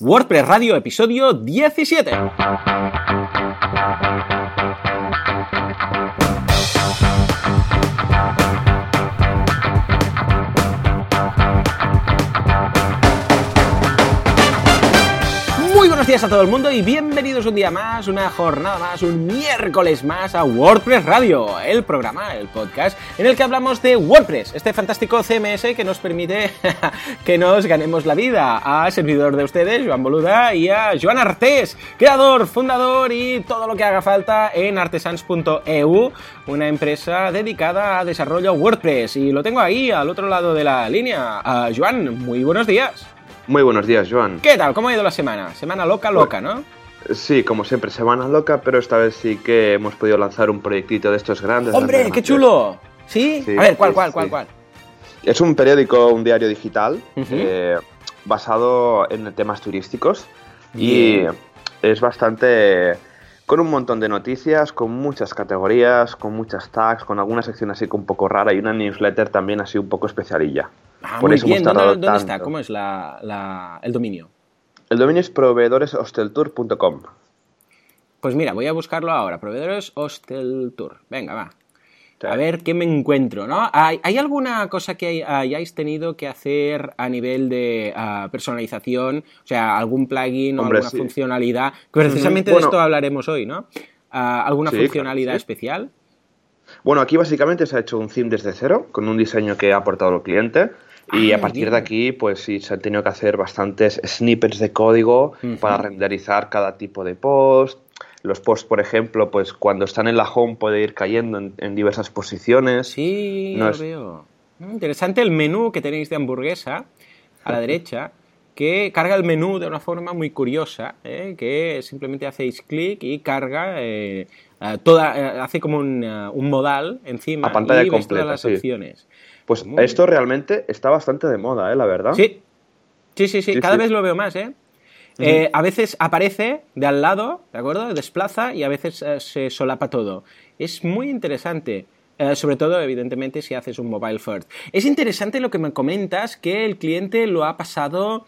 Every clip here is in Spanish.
WordPress Radio, episodio 17. Buenos días a todo el mundo y bienvenidos un día más, una jornada más, un miércoles más a WordPress Radio, el programa, el podcast en el que hablamos de WordPress, este fantástico CMS que nos permite que nos ganemos la vida. A servidor de ustedes, Joan Boluda, y a Joan Artés, creador, fundador y todo lo que haga falta en artesans.eu, una empresa dedicada a desarrollo WordPress. Y lo tengo ahí, al otro lado de la línea. A Joan, muy buenos días. Muy buenos días, Joan. ¿Qué tal? ¿Cómo ha ido la semana? Semana loca, loca, ¿no? Sí, como siempre, semana loca, pero esta vez sí que hemos podido lanzar un proyectito de estos grandes. ¡Hombre, qué chulo! ¿Sí? Sí, a ver, ¿cuál, cuál, sí. cuál, cuál? Es un periódico, un diario digital, eh, basado en temas turísticos y es bastante... con un montón de noticias, con muchas categorías, con muchas tags, con alguna sección así un poco rara y una newsletter también así un poco especialilla. Ah, Por muy eso hemos bien. ¿Dónde, está? ¿Cómo es la, la- el dominio? El dominio es proveedoreshosteltour.com. Pues mira, voy a buscarlo ahora. Proveedores Hostel Tour. Venga, va. Sí. A ver qué me encuentro, ¿no? ¿Hay, hay alguna cosa que hay- hayáis tenido que hacer a nivel de ah, personalización? O sea, algún plugin Hombre, o alguna sí. funcionalidad. Precisamente de esto hablaremos hoy, ¿no? Ah, ¿Alguna Sí, funcionalidad especial? Bueno, aquí básicamente se ha hecho un theme desde cero, con un diseño que ha aportado el cliente. Y Ah, a partir bien. de aquí, pues sí, se han tenido que hacer bastantes snippets de código Ujú. para renderizar cada tipo de post. Los posts, por ejemplo, pues cuando están en la home puede ir cayendo en, en diversas posiciones. Sí, No lo es- veo. Mm, Interesante el menú que tenéis de hamburguesa a la derecha, que carga el menú de una forma muy curiosa, ¿eh? que simplemente hacéis clic y carga eh, toda, eh, hace como un, eh, un modal encima A pantalla y completa, todas las sí. opciones. Pues Muy esto realmente está bastante de moda, ¿eh? La verdad. Sí, sí, sí, sí, Sí, cada sí. vez lo veo más, ¿eh? Eh, a veces aparece de al lado, ¿de acuerdo? Desplaza y a veces eh, se solapa todo. Es muy interesante. eh, sobre todo, evidentemente, si haces un mobile first. Es interesante lo que me comentas, que el cliente lo ha pasado,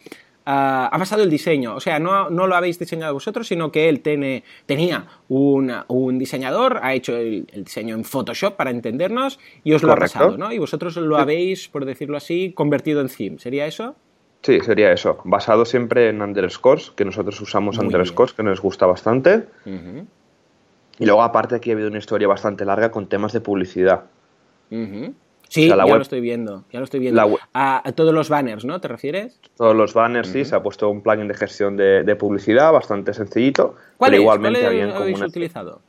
ha pasado el diseño. O sea, no, no lo habéis diseñado vosotros, sino que él tiene, tenía un, un diseñador, ha hecho el, el diseño en Photoshop para entendernos y os lo Correcto. ha pasado, ¿no? Y vosotros lo habéis, por decirlo así, convertido en theme. ¿Sería eso? Sí, sería eso. Basado siempre en underscores, que nosotros usamos Muy underscores, que nos gusta bastante. Y luego, aparte, aquí ha habido una historia bastante larga con temas de publicidad. Sí, O sea, la ya web- lo estoy viendo, ya lo estoy viendo. La web- A, a todos los banners, ¿no? ¿Te refieres? Todos los banners, sí, se ha puesto un plugin de gestión de, de publicidad bastante sencillito. ¿Cuál pero es? igualmente ¿Cuál habían como habéis una- utilizado?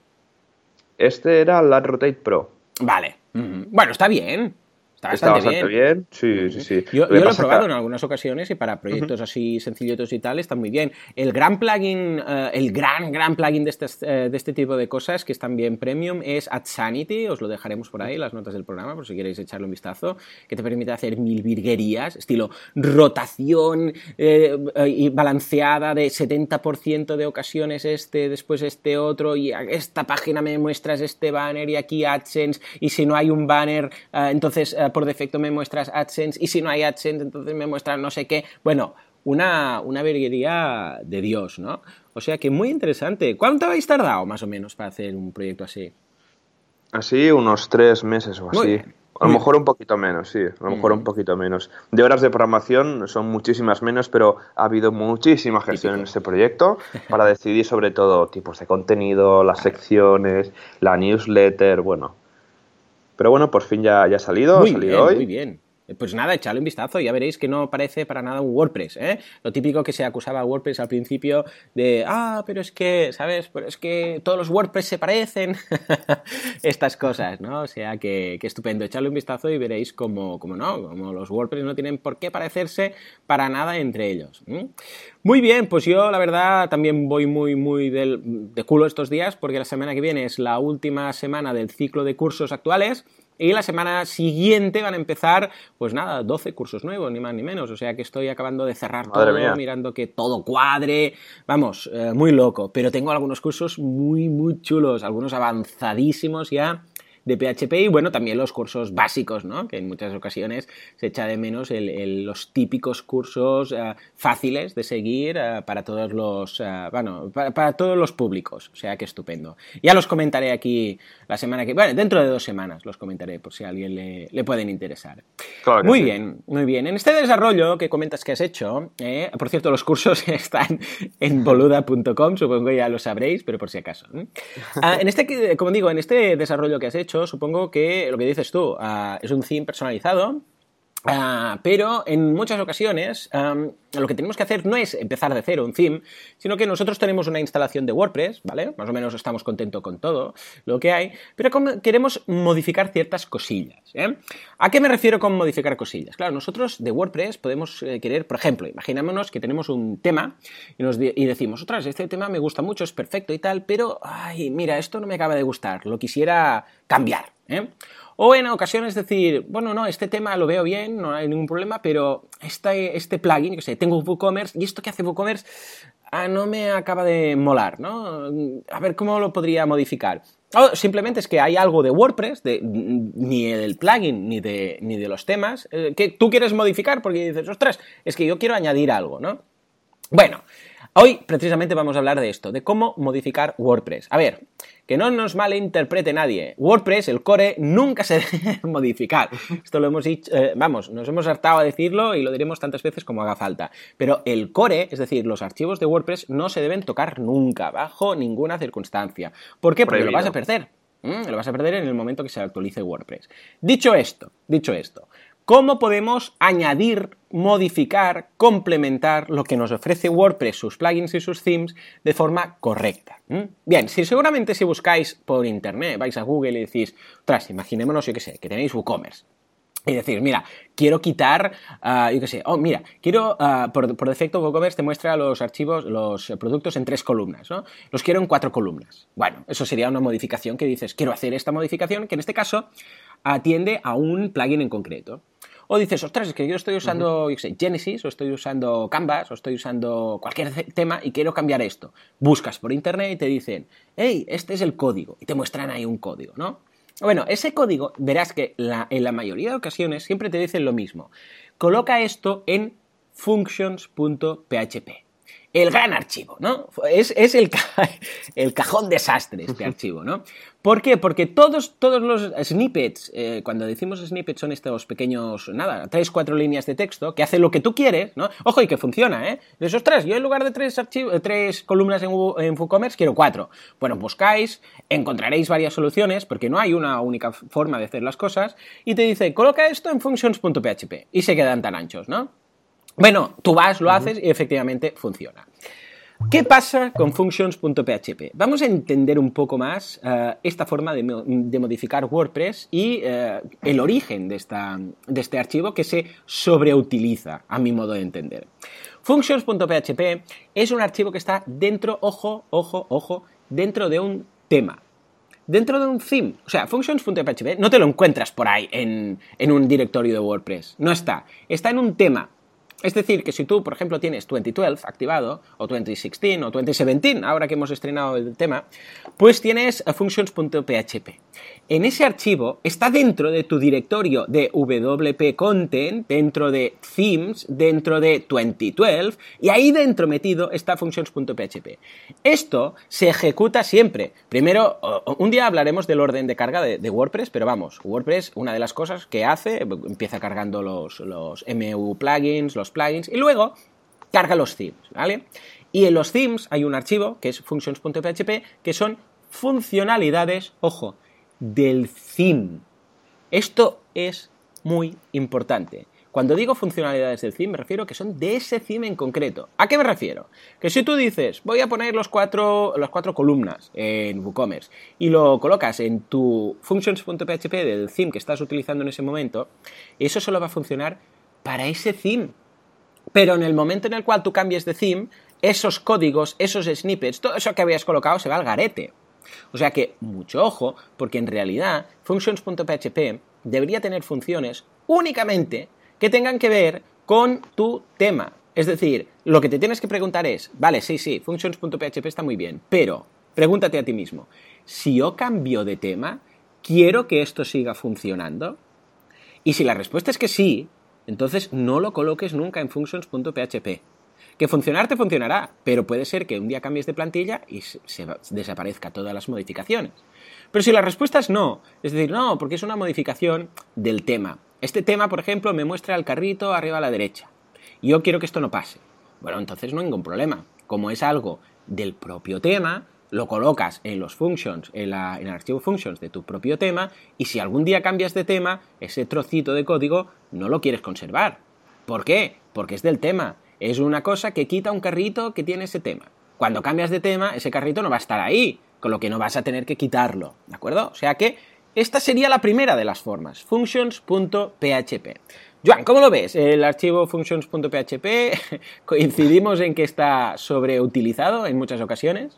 Este era el Ad Rotate Pro. Vale. Bueno, está bien. Está Está bastante, bastante bien. Sí, sí, sí. Yo, Lo que yo lo he probado que- en algunas ocasiones y para proyectos así sencillitos y tal está muy bien. El gran plugin, eh, el gran, gran plugin de, estas, eh, de este tipo de cosas que están bien premium es AdSanity, os lo dejaremos por ahí, las notas del programa, por si queréis echarle un vistazo, que te permite hacer mil virguerías, estilo rotación eh, y balanceada de 70% de ocasiones este, después este otro, y a esta página me muestras este banner y aquí AdSense, y si no hay un banner, entonces por defecto me muestras AdSense, y si no hay AdSense, entonces me muestras no sé qué. Bueno, una, una virguería de Dios, ¿no? O sea que muy interesante. ¿Cuánto habéis tardado más o menos para hacer un proyecto así? Así, unos tres meses o así. A lo mejor un poquito menos, sí. A lo mejor un poquito menos. De horas de programación son muchísimas menos, pero ha habido muchísima gestión en este proyecto para decidir sobre todo tipos de contenido, las secciones, la newsletter, bueno. Pero bueno, por fin ya, ya ha salido, Muy ha salido bien, hoy. muy bien. Eh, Pues nada, echadle un vistazo, ya veréis que no parece para nada un WordPress, ¿eh? Lo típico que se acusaba a WordPress al principio de, ah, pero es que, ¿sabes? Pero es que todos los WordPress se parecen. Estas cosas, ¿no? O sea, que, estupendo. Echadle un vistazo y veréis como, como no, como los WordPress no tienen por qué parecerse para nada entre ellos. Muy bien, pues yo la verdad también voy muy, muy del- de culo estos días porque la semana que viene es la última semana del ciclo de cursos actuales. Y la semana siguiente van a empezar, pues nada, 12 cursos nuevos, ni más ni menos. O sea que estoy acabando de cerrar Madre todo, mía. mirando que todo cuadre. Vamos, eh, muy loco. Pero tengo algunos cursos muy, muy chulos, algunos avanzadísimos ya de PHP y bueno, también los cursos básicos, ¿no? Que en muchas ocasiones se echa de menos los típicos cursos eh, fáciles de seguir eh, para todos los, eh, bueno, para, todos los públicos. O sea que estupendo. Ya los comentaré aquí la semana que, bueno, dentro de dos semanas los comentaré por si a alguien le, pueden interesar. muy bien, muy bien. En este desarrollo que comentas que has hecho, por cierto, los cursos están en boluda.com, supongo ya lo sabréis, pero por si acaso. Ah, en este, como digo, en este desarrollo que has hecho, supongo que lo que dices tú ah, es un theme personalizado Ah, pero en muchas ocasiones lo que tenemos que hacer no es empezar de cero un theme, sino que nosotros tenemos una instalación de WordPress, ¿vale? Más o menos estamos contentos con todo lo que hay, pero queremos modificar ciertas cosillas. ¿eh? ¿A qué me refiero con modificar cosillas? Claro, nosotros de WordPress podemos eh, querer, por ejemplo, imaginémonos que tenemos un tema y, nos y decimos, otras, este tema me gusta mucho, es perfecto y tal, pero, ay, mira, esto no me acaba de gustar, lo quisiera cambiar. ¿eh? O en ocasiones decir, bueno, no, este tema lo veo bien, no hay ningún problema, pero este, este plugin, que sé, tengo WooCommerce y esto que hace WooCommerce ah, no me acaba de molar, ¿no? A ver cómo lo podría modificar. O simplemente es que hay algo de WordPress, de, ni del plugin ni de, ni de los temas, eh, que tú quieres modificar porque dices, ostras, es que yo quiero añadir algo, ¿no? Bueno, hoy precisamente vamos a hablar de esto, de cómo modificar WordPress. A ver, que no nos malinterprete nadie. WordPress, el core, nunca se debe modificar. Esto lo hemos dicho, eh, vamos, nos hemos hartado a decirlo y lo diremos tantas veces como haga falta. Pero el core, es decir, los archivos de WordPress, no se deben tocar nunca, bajo ninguna circunstancia. ¿Por qué? Porque lo vas a perder. Mm, lo vas a perder en el momento que se actualice WordPress. Dicho esto, dicho esto, ¿Cómo podemos añadir, modificar, complementar lo que nos ofrece WordPress, sus plugins y sus themes de forma correcta? Bien, si seguramente si buscáis por internet, vais a Google y decís, tras, imaginémonos, yo qué sé, que tenéis WooCommerce. Y decir, mira, quiero quitar, ah, yo qué sé, oh, mira, quiero, ah, por, defecto WooCommerce te muestra los archivos, los productos en tres columnas, ¿no? Los quiero en cuatro columnas. Bueno, eso sería una modificación que dices, quiero hacer esta modificación, que en este caso atiende a un plugin en concreto. O dices, ostras, es que yo estoy usando, yo sé, Genesis, o estoy usando Canvas, o estoy usando cualquier tema y quiero cambiar esto. Buscas por internet y te dicen, hey, este es el código. Y te muestran ahí un código, ¿no? Bueno, ese código, verás que en la mayoría de ocasiones siempre te dicen lo mismo. Coloca esto en functions.php el gran archivo, ¿no? Es, el, el, cajón desastre este archivo, ¿no? ¿Por qué? Porque todos, todos los snippets, eh, cuando decimos snippets son estos pequeños, nada, tres, cuatro líneas de texto que hacen lo que tú quieres, ¿no? Ojo, y que funciona, ¿eh? De esos tres, yo en lugar de tres, eh, tres columnas en, en WooCommerce quiero cuatro. Bueno, buscáis, encontraréis varias soluciones, porque no hay una única forma de hacer las cosas, y te dice, coloca esto en functions.php, y se quedan tan anchos, ¿no? Bueno, tú vas, lo haces y efectivamente funciona. ¿Qué pasa con functions.php? Vamos a entender un poco más eh, esta forma de, modificar WordPress y eh, el origen de, esta, de, este archivo que se sobreutiliza, a mi modo de entender. Functions.php es un archivo que está dentro, ojo, ojo, ojo, dentro de un tema. Dentro de un theme. O sea, functions.php no te lo encuentras por ahí en, en un directorio de WordPress. No está. Está en un tema es decir, que si tú, por ejemplo, tienes 2012 activado, o 2016, o 2017, ahora que hemos estrenado el tema, pues tienes functions.php. En ese archivo está dentro de tu directorio de WP Content, dentro de Themes, dentro de 2012, y ahí dentro metido está functions.php. Esto se ejecuta siempre. Primero, un día hablaremos del orden de carga de, WordPress, pero vamos, WordPress, una de las cosas que hace, empieza cargando los, los MU plugins, los plugins, y luego carga los themes, ¿vale? Y en los themes hay un archivo que es functions.php, que son funcionalidades, ojo, del theme. Esto es muy importante. Cuando digo funcionalidades del theme, me refiero que son de ese theme en concreto. ¿A qué me refiero? Que si tú dices, voy a poner los cuatro, las cuatro columnas en WooCommerce y lo colocas en tu functions.php del theme que estás utilizando en ese momento, eso solo va a funcionar para ese theme. Pero en el momento en el cual tú cambies de theme, esos códigos, esos snippets, todo eso que habías colocado se va al garete. O sea que mucho ojo, porque en realidad functions.php debería tener funciones únicamente que tengan que ver con tu tema. Es decir, lo que te tienes que preguntar es, vale, sí, sí, functions.php está muy bien, pero pregúntate a ti mismo, si yo cambio de tema, ¿quiero que esto siga funcionando? Y si la respuesta es que sí, entonces no lo coloques nunca en functions.php. Que funcionar te funcionará, pero puede ser que un día cambies de plantilla y se, desaparezca todas las modificaciones. Pero si la respuesta es no, es decir, no, porque es una modificación del tema. Este tema, por ejemplo, me muestra el carrito arriba a la derecha. Yo quiero que esto no pase. Bueno, entonces no hay ningún problema. Como es algo del propio tema, lo colocas en los functions, en, el archivo functions de tu propio tema, y si algún día cambias de tema, ese trocito de código no lo quieres conservar. ¿Por qué? Porque es del tema. Es una cosa que quita un carrito que tiene ese tema. Cuando cambias de tema, ese carrito no va a estar ahí, con lo que no vas a tener que quitarlo, ¿de acuerdo? O sea que esta sería la primera de las formas, functions.php. Joan, ¿cómo lo ves? El archivo functions.php, coincidimos en que está sobreutilizado en muchas ocasiones.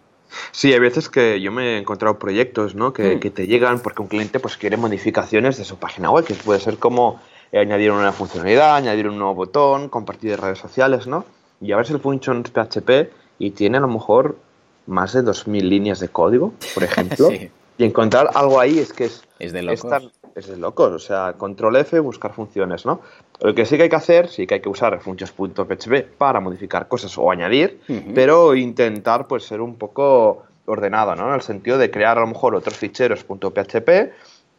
Sí, hay veces que yo me he encontrado proyectos ¿no? que, hmm. que, te llegan porque un cliente pues, quiere modificaciones de su página web, que puede ser como añadir una funcionalidad, añadir un nuevo botón, compartir redes sociales, ¿no? Y a ver si el functions PHP y tiene a lo mejor más de 2.000 líneas de código, por ejemplo. Y encontrar algo ahí es que es, es de locos. Es, de locos, o sea, control F, buscar funciones, ¿no? Lo que sí que hay que hacer, sí que hay que usar functions.php para modificar cosas o añadir, pero intentar pues ser un poco ordenado, ¿no? En el sentido de crear a lo mejor otros ficheros .php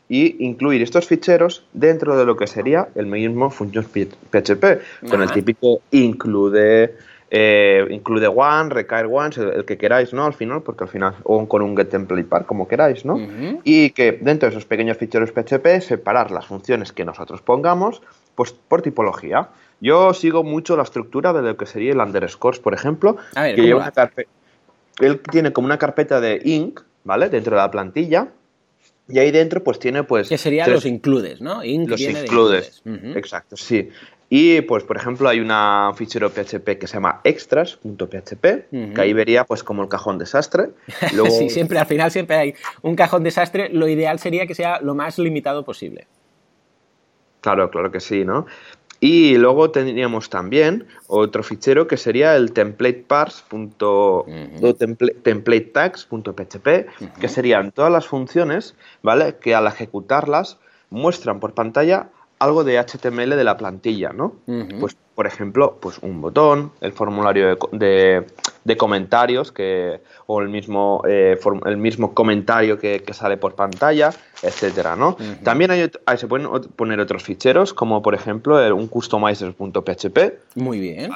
y incluir estos ficheros dentro de lo que sería el mismo functions.php, con el típico include, eh, include one, require one, el, que queráis, ¿no? Al final, porque al final, o con un get template par, como queráis, ¿no? Y que dentro de esos pequeños ficheros PHP separar las funciones que nosotros pongamos pues, por tipología. Yo sigo mucho la estructura de lo que sería el underscores, por ejemplo, que lleva una carpeta. Él tiene como una carpeta de inc, ¿vale? Dentro de la plantilla y ahí dentro pues tiene pues... Que serían los includes, ¿no? los includes, exacto, sí. Y pues por ejemplo hay un fichero PHP que se llama extras.php, que ahí vería pues como el cajón desastre. sí, siempre al final siempre hay un cajón desastre. Lo ideal sería que sea lo más limitado posible. Claro, claro que sí, ¿no? Y luego tendríamos también otro fichero que sería el template.tags.php, que serían todas las funciones, ¿vale? Que al ejecutarlas muestran por pantalla algo de HTML de la plantilla, ¿no? Pues, por ejemplo, pues un botón, el formulario de, comentarios, que, o el mismo, eh, el mismo comentario que, sale por pantalla, etcétera, ¿no? También hay, se pueden poner otros ficheros, como por ejemplo un customizer.php. Muy bien.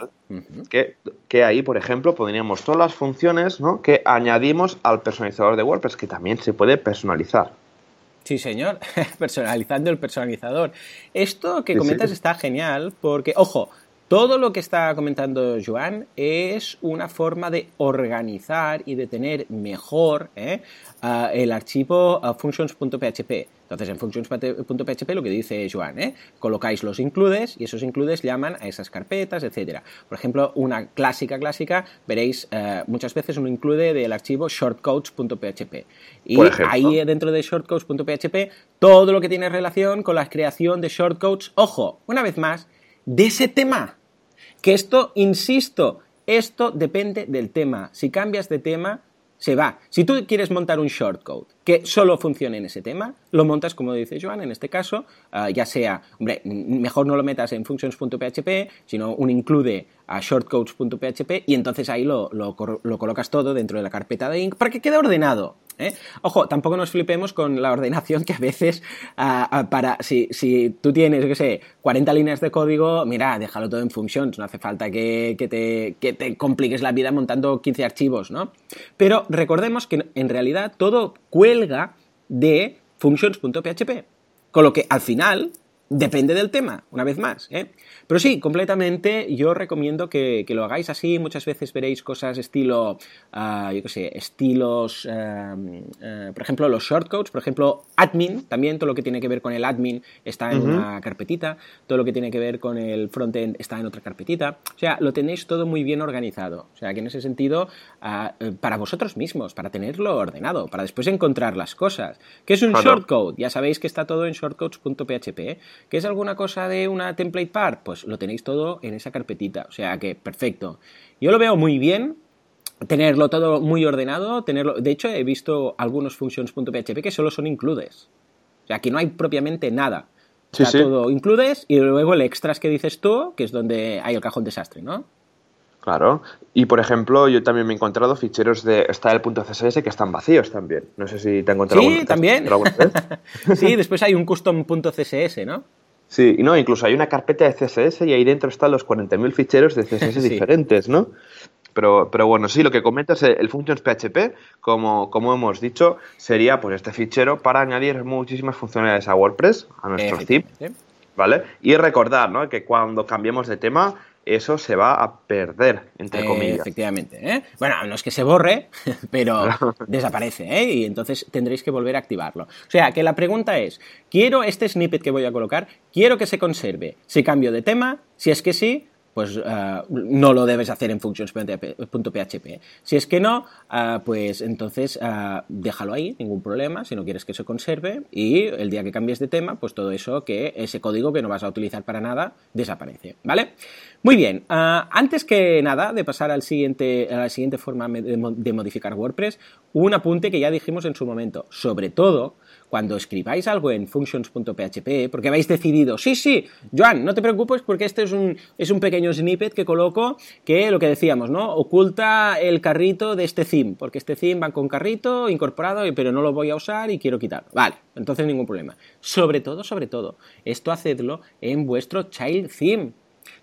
que, que, ahí, por ejemplo, podríamos todas las funciones ¿no? que añadimos al personalizador de WordPress, que también se puede personalizar. Sí, señor, personalizando el personalizador. Esto que comentas está genial porque, ojo, todo lo que está comentando Joan es una forma de organizar y de tener mejor ¿eh? el archivo functions.php. Entonces, en functions.php lo que dice Joan, ¿eh? colocáis los includes y esos includes llaman a esas carpetas, etc. Por ejemplo, una clásica, clásica, veréis eh, muchas veces un include del archivo shortcodes.php. Y ahí dentro de shortcodes.php, todo lo que tiene relación con la creación de shortcodes, ojo, una vez más, de ese tema. Que esto, insisto, esto depende del tema. Si cambias de tema, se va. Si tú quieres montar un shortcode que solo funcione en ese tema, lo montas como dice Joan en este caso, ah, ya sea, hombre, mejor no lo metas en functions.php, sino un include a shortcodes.php y entonces ahí lo, lo, colocas todo dentro de la carpeta de Inc para que quede ordenado. ¿Eh? Ojo, tampoco nos flipemos con la ordenación que a veces, ah, ah, para si, si, tú tienes, qué sé, 40 líneas de código, mira, déjalo todo en functions, no hace falta que, que, te, que te compliques la vida montando 15 archivos, ¿no? Pero recordemos que en realidad todo cuelga de functions.php. Con lo que al final depende del tema, una vez más. ¿eh? Pero sí, completamente yo recomiendo que, lo hagáis así. Muchas veces veréis cosas estilo, ah, yo qué sé, estilos, eh, eh, por ejemplo, los shortcodes, por ejemplo, admin, también todo lo que tiene que ver con el admin está en una carpetita, todo lo que tiene que ver con el frontend está en otra carpetita. O sea, lo tenéis todo muy bien organizado. O sea, que en ese sentido, ah, para vosotros mismos, para tenerlo ordenado, para después encontrar las cosas. ¿Qué es un shortcode? Ya sabéis que está todo en shortcodes.php. ¿Qué es alguna cosa de una template part? Pues lo tenéis todo en esa carpetita. O sea que, perfecto. Yo lo veo muy bien, tenerlo todo muy ordenado, tenerlo... De hecho, he visto algunos functions.php que solo son includes. O sea, aquí no hay propiamente nada. Está todo includes y luego el extras que dices tú, que es donde hay el cajón desastre, ¿no? Claro. Y por ejemplo, yo también me he encontrado ficheros de style.css que están vacíos también. No sé si te he encontrado Sí, también. sí, después hay un custom.css, ¿no? Sí, no, incluso hay una carpeta de CSS y ahí dentro están los 40.000 ficheros de CSS diferentes, ¿no? Pero, pero bueno, sí, lo que comentas, el functions PHP, como, como hemos dicho, sería pues este fichero para añadir muchísimas funcionalidades a WordPress, a nuestro theme, ¿vale? Y recordar, ¿no? Que cuando cambiemos de tema, eso se va a perder, entre comillas. efectivamente. ¿eh? Bueno, no es que se borre, pero desaparece, ¿eh? Y entonces tendréis que volver a activarlo. O sea, que la pregunta es, quiero este snippet que voy a colocar, quiero que se conserve. Si cambio de tema, si es que sí, pues eh, no lo debes hacer en functions.php. Si es que no, eh, pues entonces eh, déjalo ahí, ningún problema, si no quieres que se conserve y el día que cambies de tema, pues todo eso que ese código que no vas a utilizar para nada desaparece, ¿vale? Muy bien, antes que nada de pasar al siguiente, a la siguiente forma de modificar WordPress, un apunte que ya dijimos en su momento, sobre todo cuando escribáis algo en functions.php, porque habéis decidido, sí, sí, Joan, no te preocupes porque este es un, es un pequeño snippet que coloco que lo que decíamos, ¿no? Oculta el carrito de este theme, porque este theme va con carrito incorporado, pero no lo voy a usar y quiero quitarlo. Vale, entonces ningún problema. Sobre todo, sobre todo, esto hacedlo en vuestro child theme.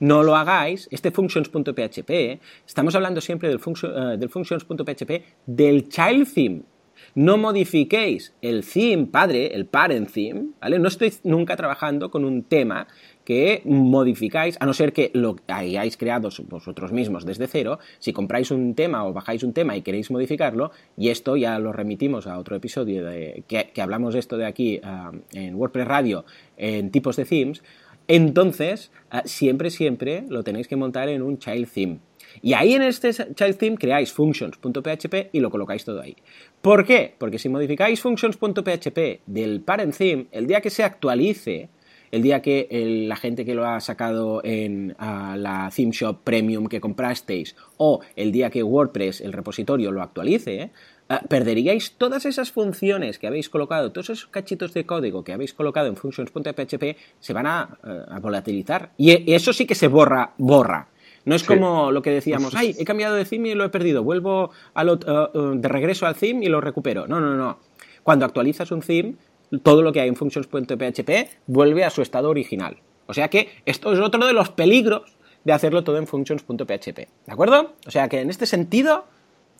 No lo hagáis, este functions.php, estamos hablando siempre del, eh, del functions.php del child theme, no modifiquéis el theme padre, el parent theme, ¿vale? No estoy nunca trabajando con un tema que modificáis, a no ser que lo hayáis creado vosotros mismos desde cero, si compráis un tema o bajáis un tema y queréis modificarlo, y esto ya lo remitimos a otro episodio de, que, hablamos de esto de aquí ah, en WordPress Radio, en tipos de themes, entonces ah, siempre, siempre lo tenéis que montar en un child theme. Y ahí en este child theme creáis functions.php y lo colocáis todo ahí. ¿Por qué? Porque si modificáis functions.php del parent theme, el día que se actualice, el día que la gente que lo ha sacado en la theme shop premium que comprasteis o el día que WordPress, el repositorio, lo actualice, perderíais todas esas funciones que habéis colocado, todos esos cachitos de código que habéis colocado en functions.php se van a, eh, a volatilizar. Y eso sí que se borra, borra. No es como lo que decíamos, ay, he cambiado de theme y lo he perdido, vuelvo uh, uh, de regreso al theme y lo recupero. No, no, no. Cuando actualizas un theme, todo lo que hay en functions.php vuelve a su estado original. O sea que esto es otro de los peligros de hacerlo todo en functions.php. ¿De acuerdo? O sea que en este sentido,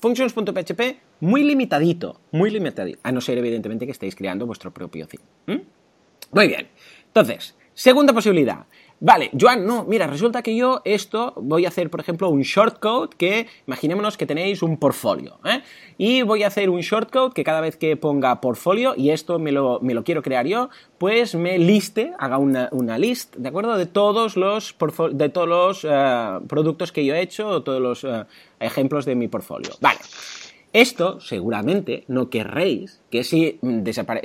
functions.php muy limitadito, muy limitadito. A no ser evidentemente que estéis creando vuestro propio theme. Muy bien. Entonces, segunda posibilidad. Vale, Joan, no, mira, resulta que yo esto voy a hacer, por ejemplo, un shortcode que, imaginémonos que tenéis un portfolio, ¿eh? Y voy a hacer un shortcode que cada vez que ponga portfolio, y esto me lo, me lo quiero crear yo, pues me liste, haga una, una list, ¿de acuerdo? De todos los, de todos los eh, productos que yo he hecho, o todos los eh, ejemplos de mi portfolio. Vale. Esto seguramente no querréis que si,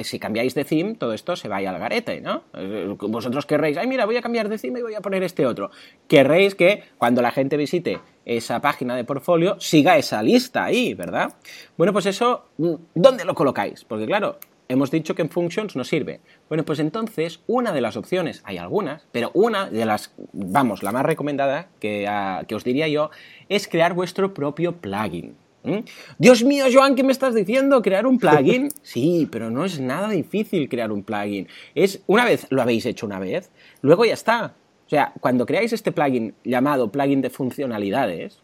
si cambiáis de theme todo esto se vaya al garete, ¿no? Eh, vosotros querréis, ay mira, voy a cambiar de theme y voy a poner este otro. Querréis que cuando la gente visite esa página de portfolio siga esa lista ahí, ¿verdad? Bueno, pues eso, mm, ¿dónde lo colocáis? Porque claro, hemos dicho que en Functions no sirve. Bueno, pues entonces una de las opciones, hay algunas, pero una de las, vamos, la más recomendada que, ah, que os diría yo, es crear vuestro propio plugin. ¿Mm? Dios mío, Joan, ¿qué me estás diciendo? ¿Crear un plugin? Sí, pero no es nada difícil crear un plugin. Es, una vez lo habéis hecho una vez, luego ya está. O sea, cuando creáis este plugin llamado plugin de funcionalidades,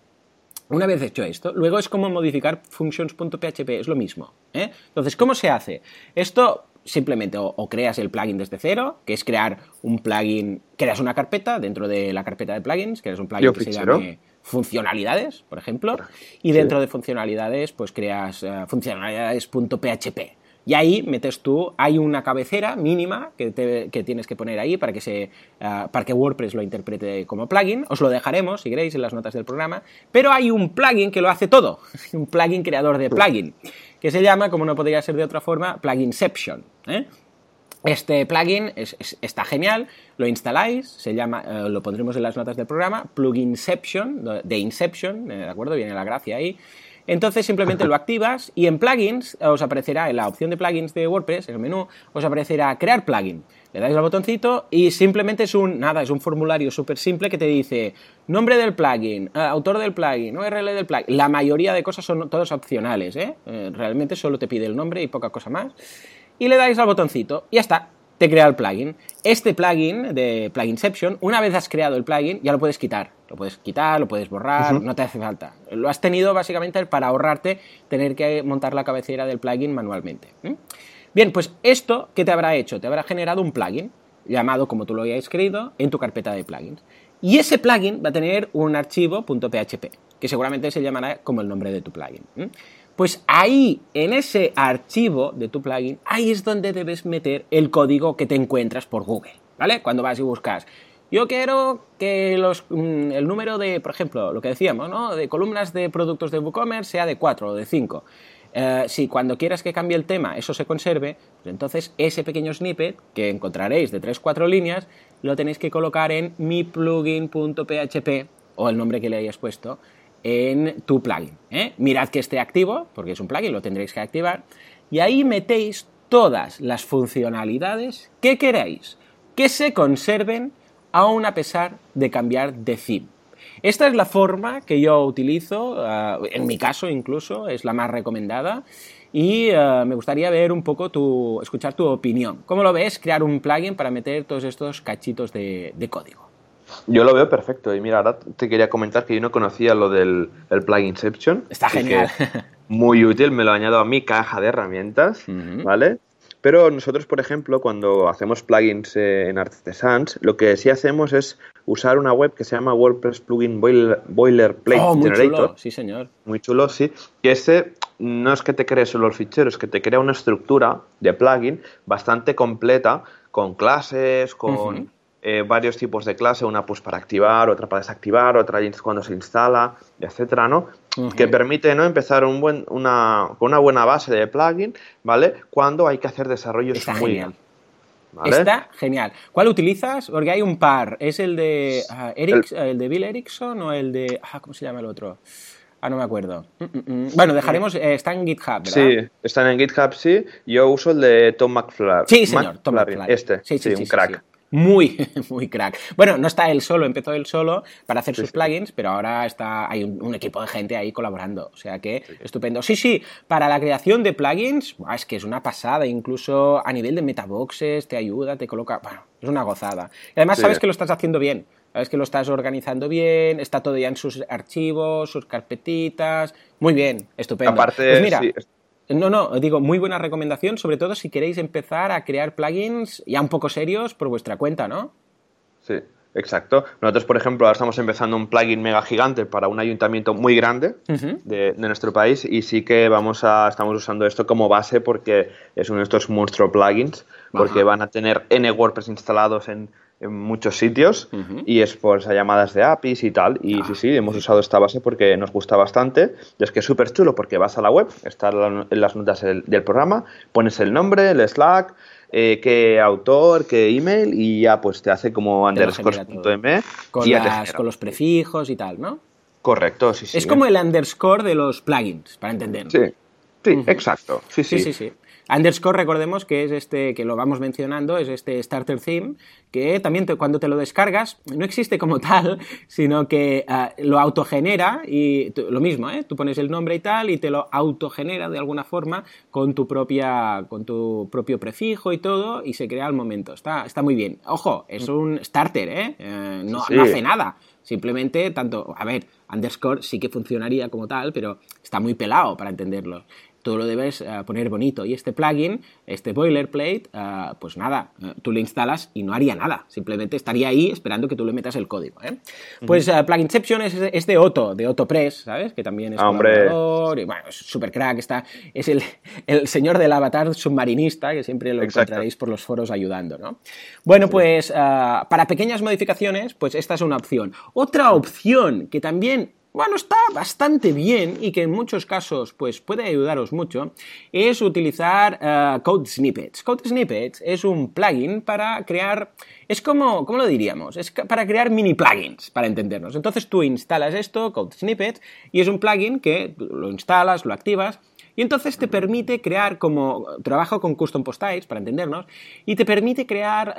una vez hecho esto, luego es como modificar functions.php, es lo mismo. ¿eh? Entonces, ¿cómo se hace? Esto simplemente o, creas el plugin desde cero, que es crear un plugin, creas una carpeta dentro de la carpeta de plugins, creas un plugin que se llame funcionalidades, por ejemplo, y dentro de funcionalidades, pues creas uh, funcionalidades.php. Y ahí metes tú, hay una cabecera mínima que, tienes que poner ahí para que, se, eh, para que WordPress lo interprete como plugin. Os lo dejaremos, si queréis, en las notas del programa. Pero hay un plugin que lo hace todo, un plugin creador de plugin, que se llama, como no podría ser de otra forma, Pluginception. ¿eh? Este plugin está genial, lo instaláis, se llama, eh, lo pondremos en las notas del programa, Pluginception, de Inception, ¿de acuerdo? Viene la gracia ahí. Entonces simplemente lo activas y en plugins os aparecerá, en la opción de plugins de WordPress, en el menú, os aparecerá crear plugin. Le dais al botoncito y simplemente es un, nada, es un formulario súper simple que te dice nombre del plugin, eh, autor del plugin, URL del plugin. La mayoría de cosas son todos opcionales, ¿eh? ¿eh? Realmente solo te pide el nombre y poca cosa más. Y le dais al botoncito y ya está te crea el plugin. Este plugin de Pluginception, una vez has creado el plugin, ya lo puedes quitar. Lo puedes quitar, lo puedes borrar, no te hace falta. Lo has tenido básicamente para ahorrarte tener que montar la cabecera del plugin manualmente. Bien, pues esto, ¿qué te habrá hecho? Te habrá generado un plugin llamado como tú lo hayas escrito en tu carpeta de plugins. Y ese plugin va a tener un archivo .php, que seguramente se llamará como el nombre de tu plugin. Pues ahí, en ese archivo de tu plugin, ahí es donde debes meter el código que te encuentras por Google, ¿vale? Cuando vas y buscas. Yo quiero que los, mm, el número de, por ejemplo, lo que decíamos, ¿no? De columnas de productos de WooCommerce sea de 4 o de 5. Eh, si cuando quieras que cambie el tema eso se conserve, pues entonces ese pequeño snippet que encontraréis de 3-4 líneas lo tenéis que colocar en mi plugin.php o el nombre que le hayas puesto en tu plugin. ¿eh? Mirad que esté activo, porque es un plugin, lo tendréis que activar, y ahí metéis todas las funcionalidades que queráis que se conserven aún a pesar de cambiar de theme. Esta es la forma que yo utilizo, eh, en mi caso incluso, es la más recomendada. Y eh, me gustaría ver un poco tu, escuchar tu opinión. ¿Cómo lo ves crear un plugin para meter todos estos cachitos de código? Yo lo veo perfecto. Y mira, ahora te quería comentar que yo no conocía lo del el Pluginception. Está genial. Muy útil, me lo añado a mi caja de herramientas, ¿vale? Pero nosotros, por ejemplo, cuando hacemos plugins eh, en Artesans, lo que sí hacemos es usar una web que se llama WordPress Plugin Boilerplate oh, muy Chulo. Sí, señor. Muy chulo, sí. Y ese no es que te cree solo el fichero, es que te crea una estructura de plugin bastante completa con clases, con... Eh, varios tipos de clase, una pues para activar, otra para desactivar, otra cuando se instala, etcétera, ¿no? Que permite ¿no? empezar un buen, una, con una buena base de plugin, ¿vale? Cuando hay que hacer desarrollos Está muy genial. Está genial. ¿Cuál utilizas? Porque hay un par. ¿Es el de ah, el, de Bill Erickson o el de. Ah, ¿Cómo se llama el otro? Ah, no me acuerdo. Mm, mm, mm. Bueno, dejaremos. Eh, está en GitHub, ¿verdad? Sí, están en GitHub, sí. Yo uso el de Tom McFlurry. Sí, señor, Tom McFlurry. Este, sí, sí, un crack muy, muy crack. Bueno, no está él solo, empezó él solo para hacer sus plugins, pero ahora está, hay un, equipo de gente ahí colaborando. O sea que estupendo. Sí, sí, para la creación de plugins, es que es una pasada. Incluso a nivel de metaboxes, te ayuda, te coloca. Bueno, es una gozada. Y además sabes que lo estás haciendo bien. Sabes que lo estás organizando bien, está todo ya en sus archivos, sus carpetitas. Muy bien, estupendo. Aparte, pues mira, no, no, digo, muy buena recomendación, sobre todo si queréis empezar a crear plugins ya un poco serios por vuestra cuenta, ¿no? Sí, exacto. Nosotros, por ejemplo, ahora estamos empezando un plugin mega gigante para un ayuntamiento muy grande de, nuestro país y sí que vamos a, estamos usando esto como base porque es uno de estos monstruo plugins, porque van a tener N WordPress instalados en en muchos sitios y es por llamadas de APIs y tal. Y sí, sí, hemos usado esta base porque nos gusta bastante. Y es que es súper chulo porque vas a la web, está en las notas del, programa, pones el nombre, el Slack, eh, qué autor, qué email y ya pues te hace como underscore.m con, con los prefijos y tal, ¿no? Correcto, sí, sí. Es como el underscore de los plugins, para entenderlo. Sí, sí, exacto. sí, sí. sí, sí. Underscore, recordemos que es este, que lo vamos mencionando, es este starter theme, que también cuando te lo descargas no existe como tal, sino que ah, lo autogenera y lo mismo, ¿eh? tú pones el nombre y tal y te lo autogenera de alguna forma con tu, propia, con tu propio prefijo y todo y se crea al momento. Está, está muy bien. Ojo, es un starter, ¿eh? eh no, no hace nada. Simplemente, tanto, a ver, underscore sí que funcionaría como tal, pero está muy pelado para entenderlo tú lo debes eh, poner bonito. Y este plugin, este boilerplate, eh, pues nada, eh, tú lo instalas y no haría nada. Simplemente estaría ahí esperando que tú le metas el código. Pues Pluginception es, es, de Otto, de Press, ¿sabes? Que también es ah, colaborador. Y, bueno, es súper crack. Está, es el, el, señor del avatar submarinista, que siempre lo encontraréis por los foros ayudando, ¿no? Bueno, pues para pequeñas modificaciones, pues esta es una opción. Otra opción que también bueno, está bastante bien y que en muchos casos pues, puede ayudaros mucho, es utilizar eh, Code Snippets. Code Snippets es un plugin para crear, es como, ¿cómo lo diríamos? Es para crear mini plugins, para entendernos. Entonces tú instalas esto, Code Snippets, y es un plugin que lo instalas, lo activas, y entonces te permite crear como trabajo con custom post types, para entendernos, y te permite crear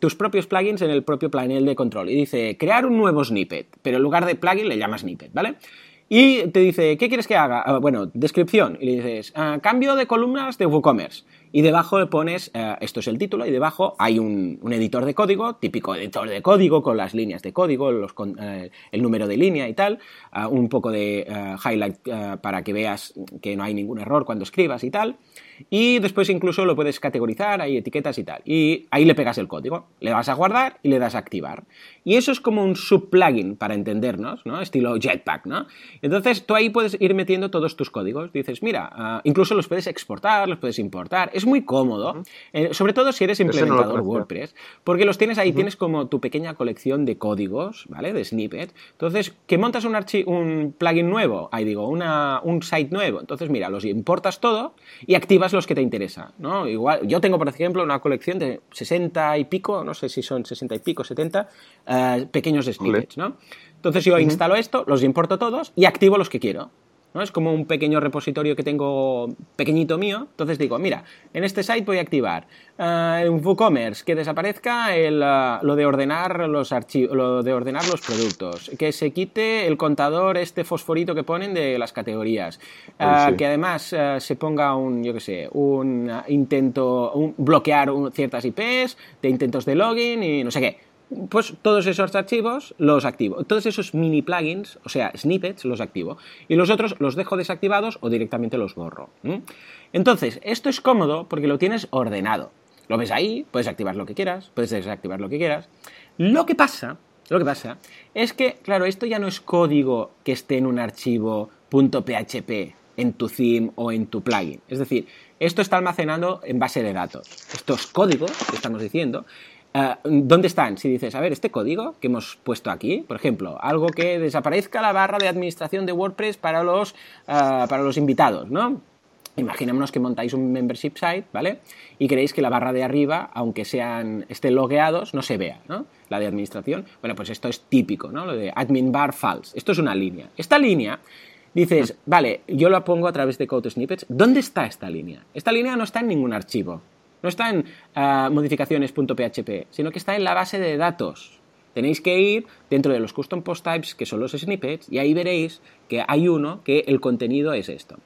tus propios plugins en el propio panel de control. Y dice, crear un nuevo snippet, pero en lugar de plugin le llamas snippet, ¿vale? Y te dice, ¿qué quieres que haga? Ah, bueno, descripción. Y le dices, ah, cambio de columnas de WooCommerce y debajo le pones, eh, esto es el título, y debajo hay un, editor de código, típico editor de código, con las líneas de código, eh, el número de línea y tal, eh, un poco de highlight para que veas que no hay ningún error cuando escribas y tal, y después incluso lo puedes categorizar, hay etiquetas y tal, y ahí le pegas el código, le vas a guardar y le das a activar. Y eso es como un subplugin para entendernos, ¿no? Estilo Jetpack, ¿no? Entonces tú ahí puedes ir metiendo todos tus códigos, dices, mira, incluso los puedes exportar, los puedes importar, es muy cómodo, eh, sobre todo si eres implementador WordPress, porque los tienes ahí, tienes como tu pequeña colección de códigos, ¿vale? De snippets. Entonces, que montas un, un plugin nuevo, ahí digo, una, un site nuevo, entonces mira, los importas todo y activas los que te interesan, ¿no? Igual, yo tengo, por ejemplo, una colección de 60 y pico, no sé si son 60 y pico, 70, eh, pequeños snippets, ¿no? Entonces yo instalo esto, los importo todos y activo los que quiero. ¿no? Es como un pequeño repositorio que tengo pequeñito mío. Entonces digo, mira, en este site voy a activar uh, en WooCommerce que desaparezca el, eh, lo de ordenar los archivos, lo de ordenar los productos, que se quite el contador este fosforito que ponen de las categorías, eh, que además se ponga un, yo qué sé, un intento, un, bloquear ciertas IPs de intentos de login y no sé qué pues todos esos archivos los activo. Todos esos mini plugins, o sea, snippets, los activo. Y los otros los dejo desactivados o directamente los borro. Entonces, esto es cómodo porque lo tienes ordenado. Lo ves ahí, puedes activar lo que quieras, puedes desactivar lo que quieras. Lo que pasa, lo que pasa es que, claro, esto ya no es código que esté en un archivo .php en tu theme o en tu plugin. Es decir, esto está almacenado en base de datos. Estos códigos que estamos diciendo ¿Dónde están? Si dices, a ver, este código que hemos puesto aquí, por ejemplo, algo que desaparezca la barra de administración de WordPress para los, ah, para los invitados, ¿no? Imaginémonos que montáis un membership site, ¿vale? Y queréis que la barra de arriba, aunque sean, estén logueados, no se vea, ¿no? La de administración. Bueno, pues esto es típico, ¿no? Lo de admin bar false. Esto es una línea. Esta línea, dices, vale, yo la pongo a través de code snippets. ¿Dónde está esta línea? Esta línea no está en ningún archivo. No está en ah, modificaciones.php, sino que está en la base de datos. Tenéis que ir dentro de los custom post types, que son los snippets, y ahí veréis que hay uno que el contenido es esto.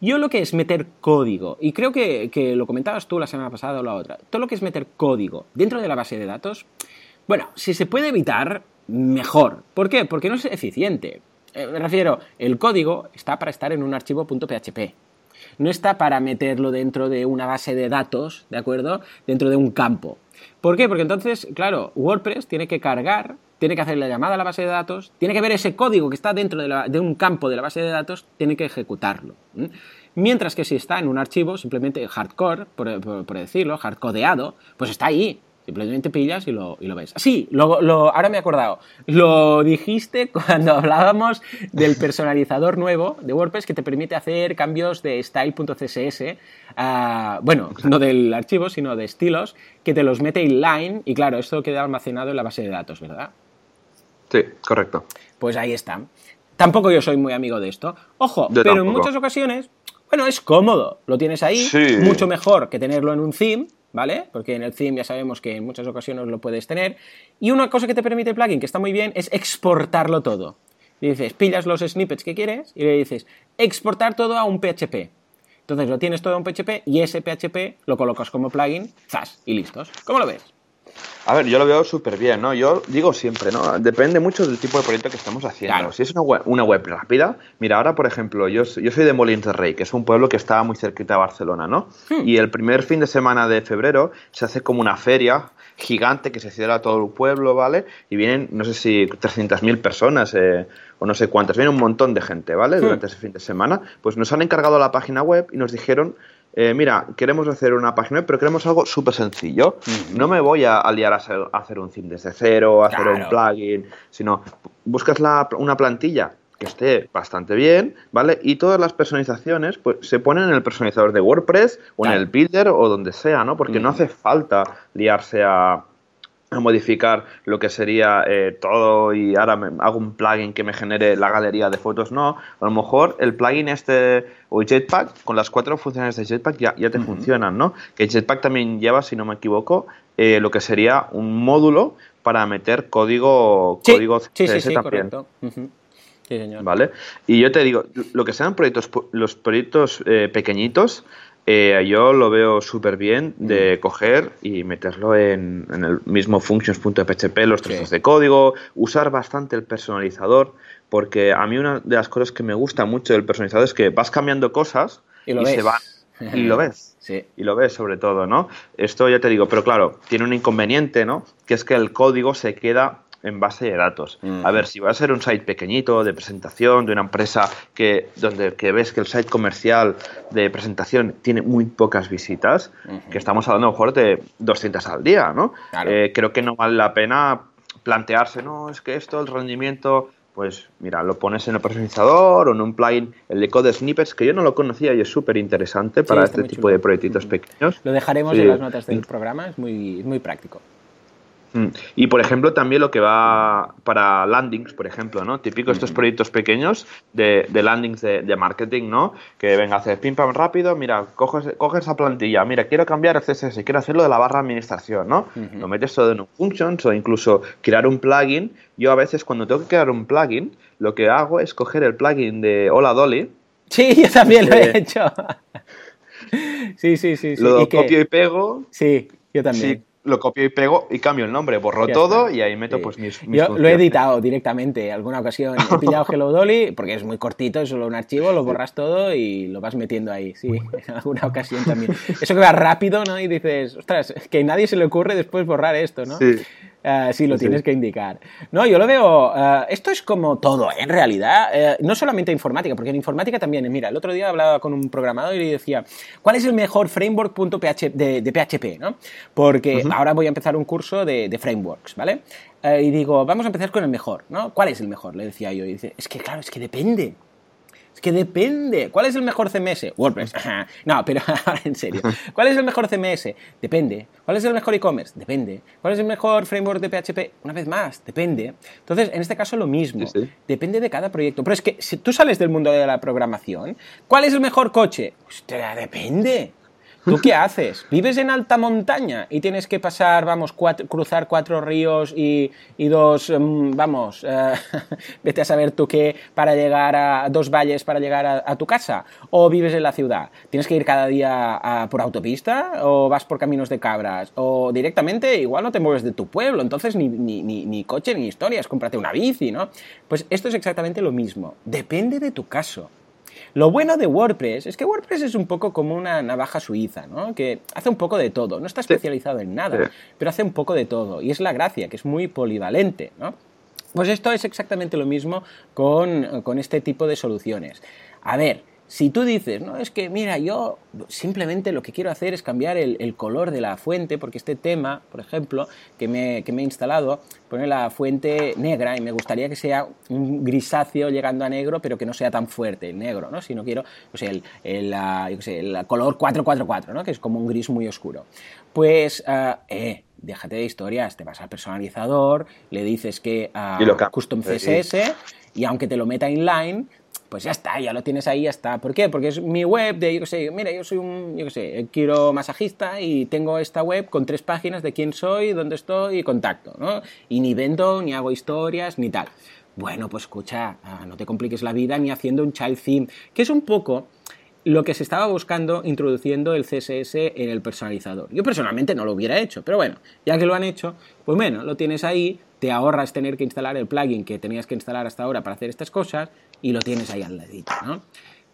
Yo lo que es meter código, y creo que, lo comentabas tú la semana pasada o la otra, todo lo que es meter código dentro de la base de datos, bueno, si se puede evitar, mejor. ¿Por qué? Porque no es eficiente. Eh, me refiero, el código está para estar en un archivo .php no está para meterlo dentro de una base de datos, ¿de acuerdo? Dentro de un campo. ¿Por qué? Porque entonces, claro, WordPress tiene que cargar, tiene que hacer la llamada a la base de datos, tiene que ver ese código que está dentro de, un campo de la base de datos, tiene que ejecutarlo. Mientras que si está en un archivo, simplemente hardcore, por, por decirlo, hardcodeado, pues está ahí. Simplemente pillas y lo, y lo ves. Sí, lo, lo, ahora me he acordado. Lo dijiste cuando hablábamos del personalizador nuevo de WordPress que te permite hacer cambios de style.css. Ah, bueno, no del archivo, sino de estilos, que te los mete inline y claro, esto queda almacenado en la base de datos, ¿verdad? Sí, correcto. Pues ahí está. Tampoco yo soy muy amigo de esto. Ojo, pero en muchas ocasiones, bueno, es cómodo. Lo tienes ahí, mucho mejor que tenerlo en un theme ¿vale? Porque en el theme ya sabemos que en muchas ocasiones lo puedes tener. Y una cosa que te permite el plugin, que está muy bien, es exportarlo todo. Dices, pillas los snippets que quieres y le dices, exportar todo a un PHP. Entonces lo tienes todo a un PHP y ese PHP lo colocas como plugin, ¡zas! y listos. ¿Cómo lo ves? A ver, yo lo veo súper bien, ¿no? Yo digo siempre, ¿no? Depende mucho del tipo de proyecto que estamos haciendo. Si es una web, una web rápida, mira, ahora, por ejemplo, yo, yo soy de Molins de Rey, que es un pueblo que está muy cerquita de Barcelona, ¿no? Hmm. Y el primer fin de semana de febrero se hace como una feria gigante que se cierra todo el pueblo, ¿vale? Y vienen, no sé si 300.000 personas eh, o no sé cuántas, viene un montón de gente, ¿vale? Hmm. Durante ese fin de semana. Pues nos han encargado la página web y nos dijeron eh, mira, queremos hacer una página web, pero queremos algo súper sencillo. No me voy a, liar a hacer, un theme desde cero, a hacer un plugin, sino buscas una plantilla que esté bastante bien, ¿vale? Y todas las personalizaciones pues, se ponen en el personalizador de WordPress o en el Builder o donde sea, ¿no? Porque no hace falta liarse a, modificar lo que sería eh, todo y ahora me hago un plugin que me genere la galería de fotos. No, a lo mejor el plugin este o Jetpack, con las cuatro funciones de Jetpack ya, ya te funcionan, ¿no? Que Jetpack también lleva, si no me equivoco, eh, lo que sería un módulo para meter código, código CSS sí, también. Correcto. ¿Vale? Y yo te digo, lo que sean proyectos, los proyectos eh, pequeñitos, eh, yo lo veo súper bien de mm. coger y meterlo en, el mismo functions.php, los trozos de código, usar bastante el personalizador, porque a mí una de las cosas que me gusta mucho del personalizador es que vas cambiando cosas y, se van. Y lo ves. Sí. Y lo ves sobre todo, ¿no? Esto ya te digo, pero claro, tiene un inconveniente, ¿no? Que es que el código se queda en base de datos. A ver, si va a ser un site pequeñito de presentación de una empresa que donde que ves que el site comercial de presentación tiene muy pocas visitas, que estamos hablando a lo mejor de 200 al día, ¿no? Eh, creo que no vale la pena plantearse, no, es que esto, el rendimiento pues mira, lo pones en el personalizador o en un plugin, el de Code Snippets, que yo no lo conocía y es súper interesante para este tipo de proyectitos pequeños. Lo dejaremos en las notas del programa, es muy, muy práctico. Mm. Y por ejemplo, también lo que va para landings, por ejemplo, ¿no? Típico estos proyectos pequeños de, landings de, marketing, ¿no? Que venga a hacer pim pam rápido, mira, coges, coges esa plantilla, mira, quiero cambiar el CSS, quiero hacerlo de la barra administración, ¿no? Lo metes todo en un functions o incluso crear un plugin. Yo a veces cuando tengo que crear un plugin, lo que hago es coger el plugin de Hola Dolly. Sí, yo también lo he hecho. sí, sí, sí, sí. Lo copio y pego. Sí, yo también lo copio y pego y cambio el nombre, borro todo y ahí meto pues mis, mis Yo lo he editado directamente, alguna ocasión he pillado Hello Dolly porque es muy cortito, es solo un archivo, lo borras todo y lo vas metiendo ahí, sí, en alguna ocasión también. Eso que va rápido, ¿no? Y dices, ostras, que a nadie se le ocurre después borrar esto, ¿no? Sí. Uh, sí, lo tienes que indicar. No, yo lo veo. Uh, esto es como todo, ¿eh? en realidad. Uh, no solamente informática, porque en informática también. Mira, el otro día hablaba con un programador y le decía, ¿cuál es el mejor framework de, de PHP? ¿no? Porque ahora voy a empezar un curso de, de frameworks, ¿vale? y digo, vamos a empezar con el mejor, ¿no? ¿Cuál es el mejor? Le decía yo. Y dice, es que claro, es que depende que depende. ¿Cuál es el mejor CMS? WordPress. no, pero ahora en serio. ¿Cuál es el mejor CMS? Depende. ¿Cuál es el mejor e-commerce? Depende. ¿Cuál es el mejor framework de PHP? Una vez más, depende. Entonces, en este caso lo mismo. Depende de cada proyecto. Pero es que si tú sales del mundo de la programación, ¿cuál es el mejor coche? Hostia, depende. ¿Tú qué haces? ¿Vives en alta montaña y tienes que pasar, vamos, cruzar cuatro ríos y, dos, em, vamos, eh, vete a saber tú qué, para llegar a dos valles para llegar a, tu casa? ¿O vives en la ciudad? ¿Tienes que ir cada día por autopista? ¿O vas por caminos de cabras? ¿O directamente igual no te mueves de tu pueblo? Entonces ni, ni, ni, ni coche ni historias, cómprate una bici, ¿no? Pues esto es exactamente lo mismo. Depende de tu caso. Lo bueno de WordPress es que WordPress es un poco como una navaja suiza, ¿no? Que hace un poco de todo. No está especializado en nada, pero hace un poco de todo. Y es la gracia, que es muy polivalente, ¿no? Pues esto es exactamente lo mismo con, con este tipo de soluciones. A ver, si tú dices, no, es que mira, yo simplemente lo que quiero hacer es cambiar el, color de la fuente, porque este tema, por ejemplo, que me, que me, he instalado, pone la fuente negra y me gustaría que sea un grisáceo llegando a negro, pero que no sea tan fuerte el negro, ¿no? Si no quiero, o sea, el, el, el color 444, ¿no? Que es como un gris muy oscuro. Pues, ah, eh, déjate de historias, te vas al personalizador, le dices que a ah, Custom CSS y aunque te lo meta inline, pues ya está, ya lo tienes ahí, ya está. ¿Por qué? Porque es mi web de, yo qué sé, mira, yo soy un, yo qué sé, quiero masajista y tengo esta web con tres páginas de quién soy, dónde estoy y contacto, ¿no? Y ni vendo, ni hago historias, ni tal. Bueno, pues escucha, ah, no te compliques la vida ni haciendo un child theme, que es un poco lo que se estaba buscando introduciendo el CSS en el personalizador. Yo personalmente no lo hubiera hecho, pero bueno, ya que lo han hecho, pues bueno, lo tienes ahí, te ahorras tener que instalar el plugin que tenías que instalar hasta ahora para hacer estas cosas y lo tienes ahí al ladito, ¿no?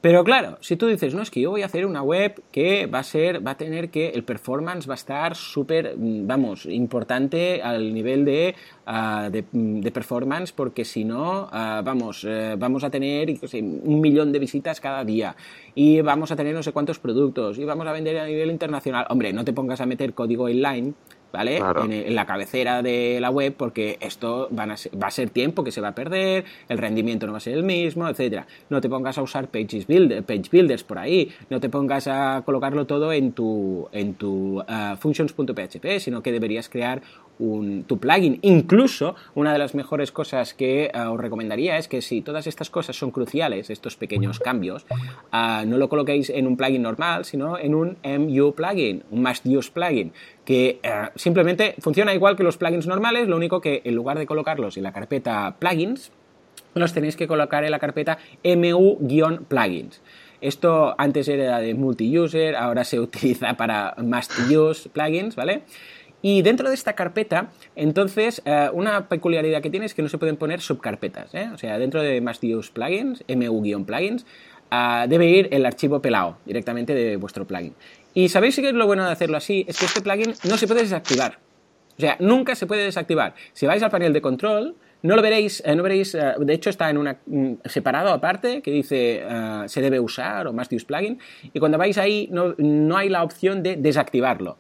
Pero claro, si tú dices, no, es que yo voy a hacer una web que va a ser, va a tener que, el performance va a estar súper, mm, vamos, importante al nivel de, mm, de, performance, porque si no, ah, vamos, eh, vamos a tener un millón de visitas cada día y vamos a tener no sé cuántos productos y vamos a vender a nivel internacional. Hombre, no te pongas a meter código inline ¿vale? En, la cabecera de la web, porque esto va a ser tiempo que se va a perder, el rendimiento no va a ser el mismo, etcétera. No te pongas a usar pages builder, page builders por ahí, no te pongas a colocarlo todo en tu, en tu uh, functions.php, sino que deberías crear un, tu plugin. Incluso, una de las mejores cosas que uh, os recomendaría es que si todas estas cosas son cruciales, estos pequeños cambios, uh, no lo coloquéis en un plugin normal, sino en un MU plugin, un must use plugin que eh, simplemente funciona igual que los plugins normales, lo único que en lugar de colocarlos en la carpeta plugins, los tenéis que colocar en la carpeta mu-plugins. Esto antes era de multi-user, ahora se utiliza para must-use plugins, ¿vale? Y dentro de esta carpeta, entonces, eh, una peculiaridad que tiene es que no se pueden poner subcarpetas. ¿eh? O sea, dentro de must-use plugins, mu-plugins, ah, debe ir el archivo pelado directamente de vuestro plugin. Y sabéis que es lo bueno de hacerlo así, es que este plugin no se puede desactivar. O sea, nunca se puede desactivar. Si vais al panel de control, no lo veréis, eh, no veréis, de hecho está en una mm, separado aparte que dice se debe usar o use plugin y cuando vais ahí no hay la opción de desactivarlo.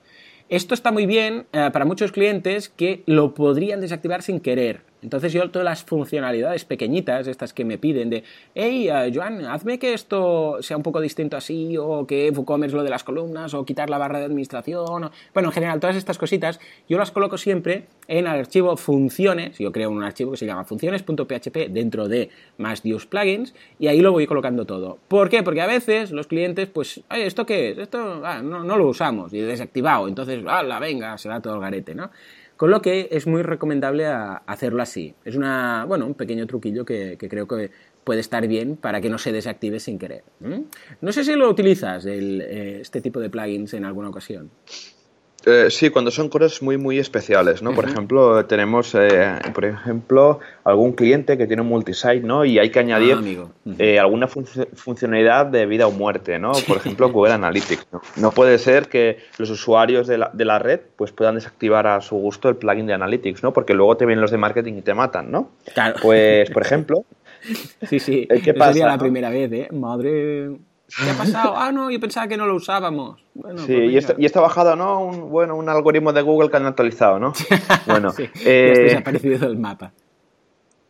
Esto está muy bien para muchos clientes que lo podrían desactivar sin querer. Entonces yo todas las funcionalidades pequeñitas, estas que me piden de, hey, uh, Joan, hazme que esto sea un poco distinto así, o que WooCommerce lo de las columnas, o quitar la barra de administración, bueno, en general todas estas cositas, yo las coloco siempre en el archivo funciones, yo creo un archivo que se llama funciones.php dentro de más Use plugins, y ahí lo voy colocando todo. ¿Por qué? Porque a veces los clientes, pues, ¿esto qué es? Esto ah, no, lo usamos, y desactivado, entonces, ¡hala, venga, se da todo el garete, ¿no? Con lo que es muy recomendable hacerlo así. Es una, bueno, un pequeño truquillo que, creo que puede estar bien para que no se desactive sin querer. No sé si lo utilizas, eh, este tipo de plugins, en alguna ocasión. Eh, sí, cuando son cosas muy, muy especiales, ¿no? Por ejemplo, tenemos, eh, por ejemplo, algún cliente que tiene un multisite, ¿no? Y hay que añadir ah, eh, alguna funcionalidad de vida o muerte, ¿no? Por ejemplo, Google Analytics, ¿no? No puede ser que los usuarios de la, de la, red pues puedan desactivar a su gusto el plugin de Analytics, ¿no? Porque luego te vienen los de marketing y te matan, ¿no? Claro. Pues, por ejemplo... sí, sí, ¿qué pasa, sería la primera vez, ¿eh? Madre... ¿Qué ha pasado? Ah, no, yo pensaba que no lo usábamos. Bueno, sí, pues y, esta, y esta bajada, ¿no? Un, bueno, un algoritmo de Google que han actualizado, ¿no? Bueno, sí, eh, desaparecido del mapa.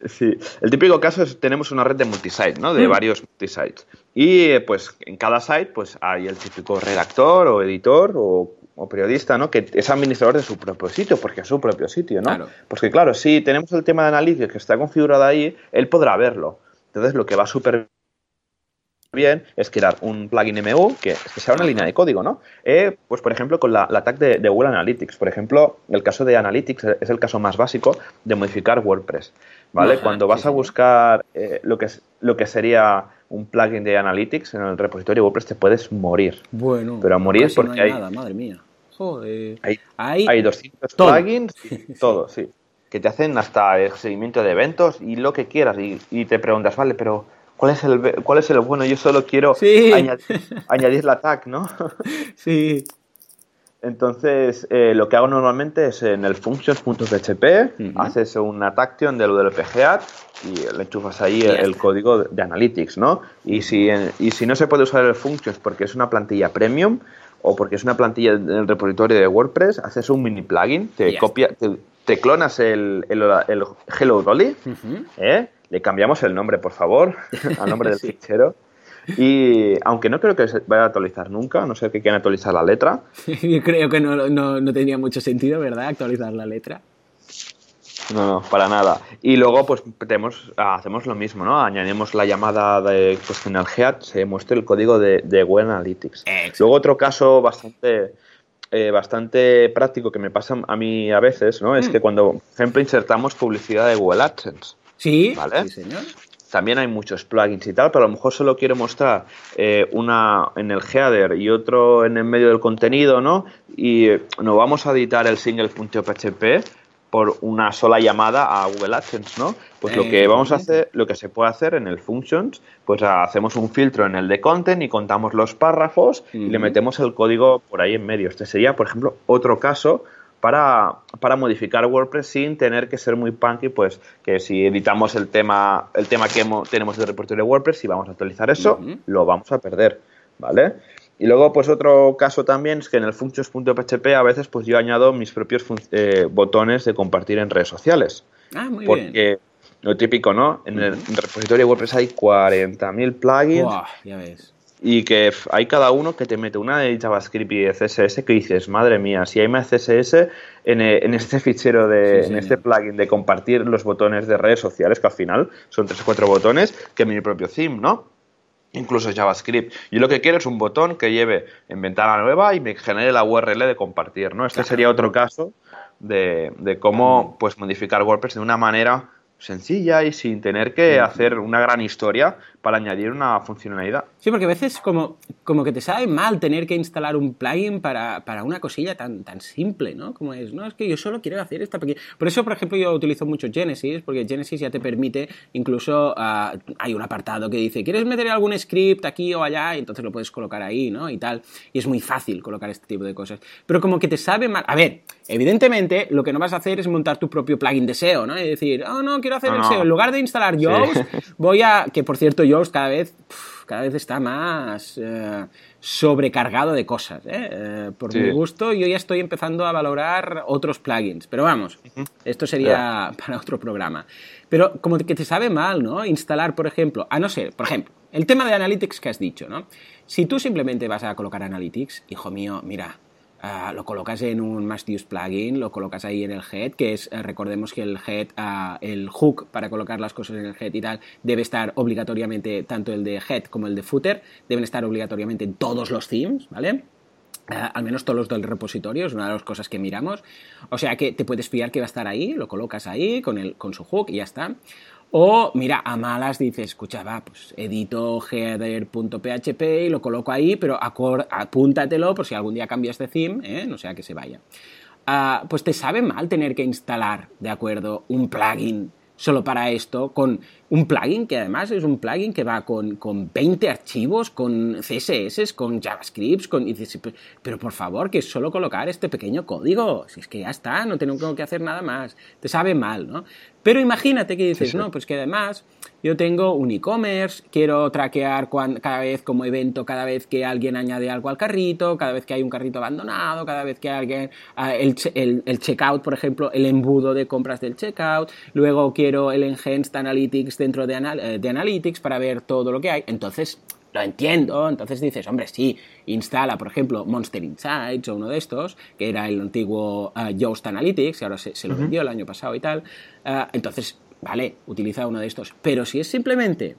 Sí, el típico caso es tenemos una red de multisite, ¿no? De mm. varios multisites. Y eh, pues en cada site pues hay el típico redactor o editor o, periodista, ¿no? Que es administrador de su propio sitio, porque es su propio sitio, ¿no? Claro. Porque claro, si tenemos el tema de análisis que está configurado ahí, él podrá verlo. Entonces lo que va a super bien es crear un plugin MU que, sea una línea de código, ¿no? Eh, pues, por ejemplo, con la, la tag de, Google Analytics. Por ejemplo, el caso de Analytics es el caso más básico de modificar WordPress, ¿vale? Cuando vas a buscar eh, lo, que es, lo que sería un plugin de Analytics en el repositorio WordPress te puedes morir. Bueno, pero a morir porque hay, nada, madre mía. Joder. Hay, hay, 200 plugins y todo, sí. Que te hacen hasta el seguimiento de eventos y lo que quieras. Y, y te preguntas, vale, pero ¿Cuál es el, cuál es el bueno? Yo solo quiero añadir, la tag, ¿no? sí. Entonces, eh, lo que hago normalmente es en el functions.php, haces una action del WPGAD y le enchufas ahí el, código de, Analytics, ¿no? Y si, y si no se puede usar el functions porque es una plantilla premium o porque es una plantilla del repositorio de WordPress, haces un mini plugin, te, copia, te, clonas el, el, Hello Dolly, ¿eh? Le cambiamos el nombre, por favor, al nombre del fichero. Y aunque no creo que se vaya a actualizar nunca, no sé qué quieren actualizar la letra. Yo creo que no, no, no tenía mucho sentido, ¿verdad? Actualizar la letra. No, no, para nada. Y luego, pues tenemos, hacemos lo mismo, ¿no? Añadimos la llamada de en el head se muestre el código de, de Google Analytics. Luego, otro caso bastante, eh, bastante práctico que me pasa a mí a veces, ¿no? Es mm. que cuando, por ejemplo, insertamos publicidad de Google AdSense. Sí, ¿vale? sí, señor. También hay muchos plugins y tal, pero a lo mejor solo quiero mostrar eh, una en el header y otro en el medio del contenido, ¿no? Y eh, no vamos a editar el single.php por una sola llamada a Google AdSense, ¿no? Pues lo que vamos a hacer, lo que se puede hacer en el functions, pues hacemos un filtro en el de content y contamos los párrafos y le metemos el código por ahí en medio. Este sería, por ejemplo, otro caso para, para, modificar WordPress sin tener que ser muy punky, pues que si editamos el tema, el tema que tenemos del repertorio de WordPress y vamos a actualizar eso, lo vamos a perder, ¿vale? Y luego, pues otro caso también es que en el functions.php a veces pues yo añado mis propios eh, botones de compartir en redes sociales. Ah, muy porque bien. lo típico, ¿no? En el repositorio de WordPress hay 40.000 plugins Buah, ya ves. Y que hay cada uno que te mete una de JavaScript y de CSS que dices, madre mía, si hay más CSS en, eh, en este fichero, de, Sí, en este plugin de compartir los botones de redes sociales, que al final son tres o cuatro botones, que mi propio theme, ¿no? Incluso JavaScript. Yo lo que quiero es un botón que lleve en ventana nueva y me genere la URL de compartir, ¿no? Este sería otro caso de, de cómo pues, modificar WordPress de una manera sencilla y sin tener que hacer una gran historia para añadir una funcionalidad. Sí, porque a veces como, como que te sabe mal tener que instalar un plugin para, para una cosilla tan, tan simple, ¿no? Como es, no, es que yo solo quiero hacer esta pequeña... Por eso, por ejemplo, yo utilizo mucho Genesis, porque Genesis ya te permite, incluso ah, hay un apartado que dice, ¿quieres meter algún script aquí o allá? Y entonces lo puedes colocar ahí, ¿no? Y tal. Y es muy fácil colocar este tipo de cosas. Pero como que te sabe mal... A ver, evidentemente, lo que no vas a hacer es montar tu propio plugin de SEO, ¿no? Y decir, oh, no, quiero hacer No, el. SEO. En lugar de instalar Yoast, voy a... Que, por cierto, Yoast cada vez... cada vez está más eh, sobrecargado de cosas. ¿eh? Eh, por Sí. mi gusto, yo ya estoy empezando a valorar otros plugins. Pero vamos, esto sería para otro programa. Pero como que te sabe mal, ¿no? Instalar, por ejemplo, a no ser, por ejemplo, el tema de Analytics que has dicho, ¿no? Si tú simplemente vas a colocar Analytics, hijo mío, mira, ah, lo colocas en un Must Use plugin, lo colocas ahí en el head, que es, eh, recordemos que el head, ah, el hook para colocar las cosas en el head y tal, debe estar obligatoriamente, tanto el de head como el de footer, deben estar obligatoriamente en todos los themes, ¿vale? Ah, al menos todos los del repositorio, es una de las cosas que miramos. O sea que te puedes fiar que va a estar ahí, lo colocas ahí con, el, con su hook y ya está. O, mira, a malas dices, escucha, va, pues edito header.php y lo coloco ahí, pero apúntatelo por si algún día cambias de theme, ¿eh? no sea que se vaya. Ah, pues te sabe mal tener que instalar, ¿de acuerdo? Un plugin solo para esto, con un plugin que además es un plugin que va con, con 20 archivos, con CSS, con JavaScript, con... y dices, "Pero- por favor, que es solo colocar este pequeño código, si es que ya está, no tengo que hacer nada más. Te sabe mal, ¿no? Pero imagínate que dices, sí. no, pues que además yo tengo un e-commerce, quiero traquear cuan- cada vez como evento, cada vez que alguien añade algo al carrito, cada vez que hay un carrito abandonado, cada vez que alguien, ah, el, el- el checkout, por ejemplo, el embudo de compras del checkout, luego quiero el enhanced analytics dentro de, anal- eh, de analytics para ver todo lo que hay. Entonces, lo entiendo, entonces dices, hombre, sí, instala, por ejemplo, Monster Insights o uno de estos, que era el antiguo uh, Yoast Analytics, y ahora se, se lo vendió el año pasado y tal. Ah, entonces, vale, utiliza uno de estos. Pero si es simplemente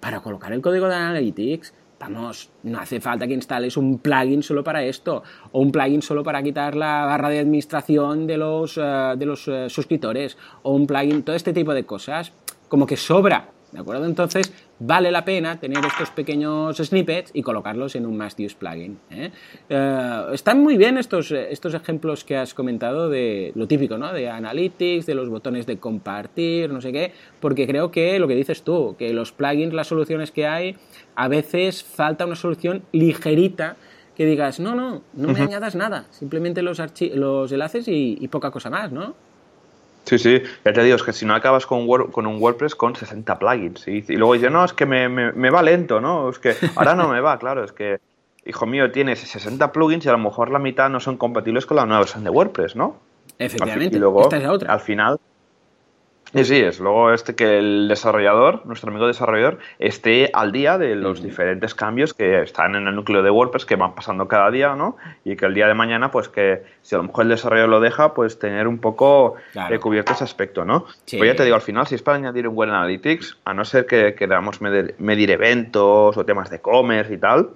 para colocar el código de Analytics, vamos, no hace falta que instales un plugin solo para esto, o un plugin solo para quitar la barra de administración de los, eh, de los eh, suscriptores, o un plugin, todo este tipo de cosas, como que sobra, ¿de acuerdo? Entonces, vale la pena tener estos pequeños snippets y colocarlos en un Must Use plugin. ¿eh? Eh, están muy bien estos, eh, estos ejemplos que has comentado de lo típico, ¿no? De Analytics, de los botones de compartir, no sé qué, porque creo que lo que dices tú, que los plugins, las soluciones que hay, a veces falta una solución ligerita que digas, no, no, no me añadas nada, simplemente los, los enlaces y, y poca cosa más, ¿no? Sí, sí, ya te digo, es que si no acabas con, Word- con un WordPress con 60 plugins y, y luego dices, no, es que me, me- me va lento, ¿no? Es que ahora no me va, claro, es que, hijo mío, tienes 60 plugins y a lo mejor la mitad no son compatibles con la nueva versión de WordPress, ¿no? Efectivamente, Y luego, esta es la otra. al final, y sí, es luego este que el desarrollador, nuestro amigo desarrollador, esté al día de los diferentes cambios que están en el núcleo de WordPress que van pasando cada día, ¿no? Y que el día de mañana, pues que si a lo mejor el desarrollador lo deja, pues tener un poco Claro. eh, cubierto ese aspecto, ¿no? Sí. Pues ya te digo, al final, si es para añadir un buen Analytics, a no ser que queramos medir, medir eventos o temas de e-commerce y tal,